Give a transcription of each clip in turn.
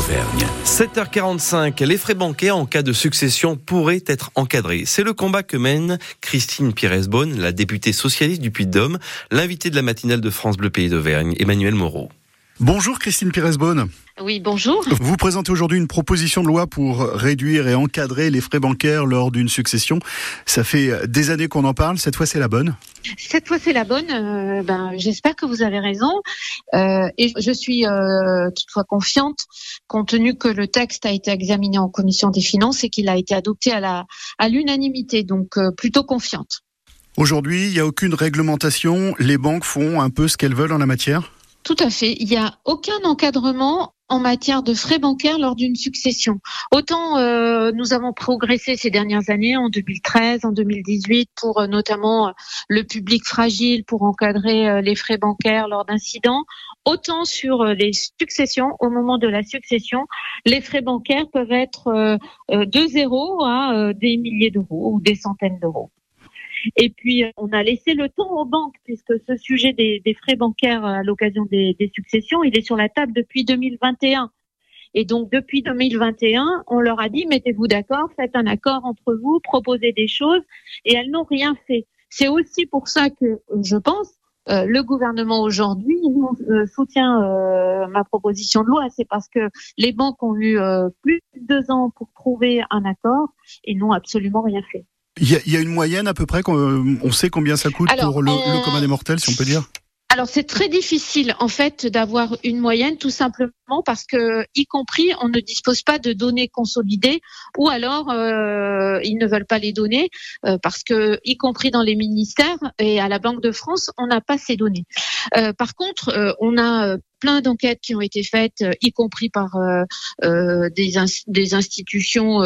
d'Auvergne. 7h45, les frais bancaires en cas de succession pourraient être encadrés. C'est le combat que mène Christine Pires-Beaune, la députée socialiste du Puy-de-Dôme, l'invitée de la matinale de France Bleu Pays d'Auvergne, Emmanuel Moreau. Bonjour Christine Pires-Beaune. Oui, bonjour. Vous présentez aujourd'hui une proposition de loi pour réduire et encadrer les frais bancaires lors d'une succession. Ça fait des années qu'on en parle. Cette fois, c'est la bonne. Cette fois, c'est la bonne. Euh, ben, j'espère que vous avez raison. Euh, et je suis euh, toutefois confiante, compte tenu que le texte a été examiné en commission des finances et qu'il a été adopté à la à l'unanimité. Donc, plutôt confiante. Aujourd'hui, il n'y a aucune réglementation. Les banques font un peu ce qu'elles veulent en la matière. Tout à fait. Il n'y a aucun encadrement en matière de frais bancaires lors d'une succession. Autant euh, nous avons progressé ces dernières années, en 2013, en 2018, pour euh, notamment euh, le public fragile, pour encadrer les frais bancaires lors d'incidents, autant sur les successions, au moment de la succession, les frais bancaires peuvent être de zéro à des milliers d'euros ou des centaines d'euros. Et puis, euh, on a laissé le temps aux banques, puisque ce sujet des, frais bancaires à l'occasion des, successions, il est sur la table depuis 2021. Et donc, depuis 2021, on leur a dit, mettez-vous d'accord, faites un accord entre vous, proposez des choses, et elles n'ont rien fait. C'est aussi pour ça que, euh, je pense, euh, le gouvernement aujourd'hui euh, soutient euh, ma proposition de loi. C'est parce que les banques ont eu euh, plus de deux ans pour trouver un accord et n'ont absolument rien fait. Il y, y a une moyenne à peu près. qu'on- euh, On sait combien ça coûte Alors, pour le, on- le commun des mortels, si on peut dire? Alors c'est très difficile en fait d'avoir une moyenne tout simplement parce que y compris on ne dispose pas de données consolidées ou alors euh, ils ne veulent pas les donner euh, parce que y compris dans les ministères et à la Banque de France on n'a pas ces données. Euh, par contre euh, on a euh, plein d'enquêtes qui ont été faites y compris par des, ins- des institutions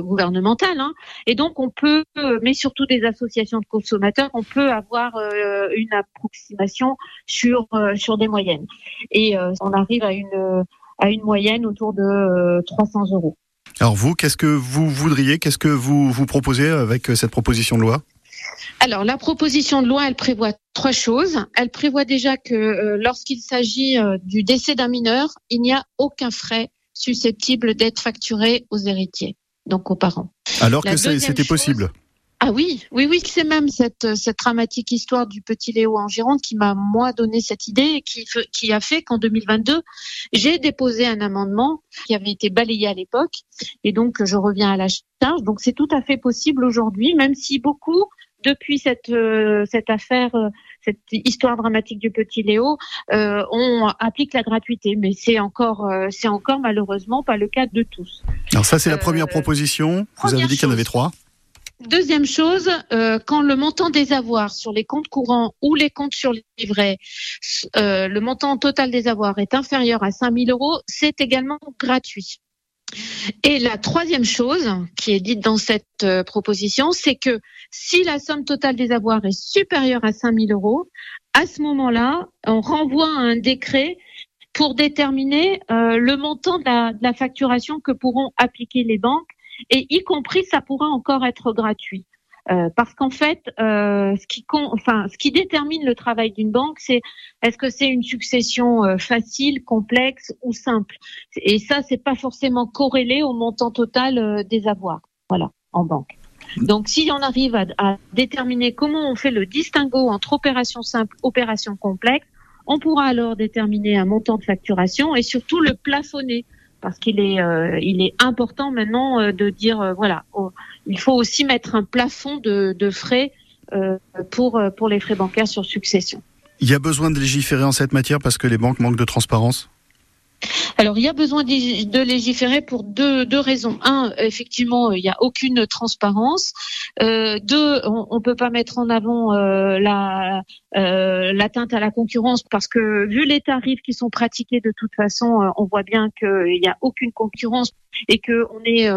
gouvernementales hein. et donc on peut mais surtout des associations de consommateurs on peut avoir une approximation sur sur des moyennes et on arrive à une à une moyenne autour de euh, 300 euros. Alors vous, qu'est-ce que vous voudriez Qu'est-ce que vous vous proposez avec cette proposition de loi? Alors la proposition de loi elle prévoit trois choses. Elle prévoit déjà que euh, lorsqu'il s'agit euh, du décès d'un mineur, il n'y a aucun frais susceptible d'être facturé aux héritiers, donc aux parents. Alors La que c'était chose- possible. Ah oui, oui, oui, c'est même cette, cette dramatique histoire du petit Léo en Gironde qui m'a moi donné cette idée et qui, qui a fait qu'en 2022, j'ai déposé un amendement qui avait été balayé à l'époque et donc je reviens à la charge. Donc c'est tout à fait possible aujourd'hui, même si beaucoup depuis cette euh, cette affaire, euh, cette histoire dramatique du petit Léo, euh, on applique la gratuité, mais c'est encore c'est encore malheureusement pas le cas de tous. Alors ça, c'est la première proposition. Vous avez dit qu'il y en avait trois. Deuxième chose, euh, quand le montant des avoirs sur les comptes courants ou les comptes sur les livrets, euh, le montant total des avoirs est inférieur à 5 000 euros, c'est également gratuit. Et la troisième chose qui est dite dans cette euh, proposition, c'est que si la somme totale des avoirs est supérieure à 5 000 euros, à ce moment-là, on renvoie à un décret pour déterminer euh, le montant de la, de la facturation que pourront appliquer les banques et y compris ça pourra encore être gratuit. Euh, parce qu'en fait, euh, ce qui con- enfin, ce qui détermine le travail d'une banque, c'est est-ce que c'est une succession euh, facile, complexe ou simple. Et ça, c'est pas forcément corrélé au montant total euh, des avoirs. Voilà, en banque. Donc, si on arrive à, à déterminer comment on fait le distinguo entre opération simple, opération complexe, on pourra alors déterminer un montant de facturation et surtout le plafonner parce qu'il est, euh, il est important maintenant euh, de dire, euh, voilà, il faut aussi mettre un plafond de, frais euh, pour, euh, pour les frais bancaires sur succession. Il y a besoin de légiférer en cette matière parce que les banques manquent de transparence? Alors, il y a besoin de légiférer pour deux, raisons. Un, effectivement, il n'y a aucune transparence. Euh, deux, on ne peut pas mettre en avant euh, la euh, l'atteinte à la concurrence parce que vu les tarifs qui sont pratiqués de toute façon, euh, on voit bien qu'il n'y a aucune concurrence et que on est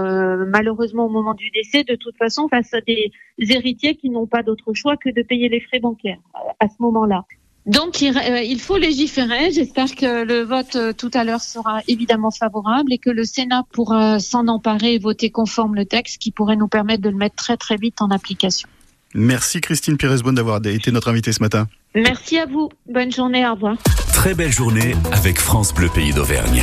malheureusement au moment du décès de toute façon face à des héritiers qui n'ont pas d'autre choix que de payer les frais bancaires à ce moment-là. Donc il, euh, il faut légiférer. J'espère que le vote euh, tout à l'heure sera évidemment favorable et que le Sénat pourra s'en emparer et voter conforme le texte qui pourrait nous permettre de le mettre très très vite en application. Merci Christine Pires-Bonne d'avoir été notre invitée ce matin. Merci à vous. Bonne journée. Au revoir. Très belle journée avec France Bleu Pays d'Auvergne.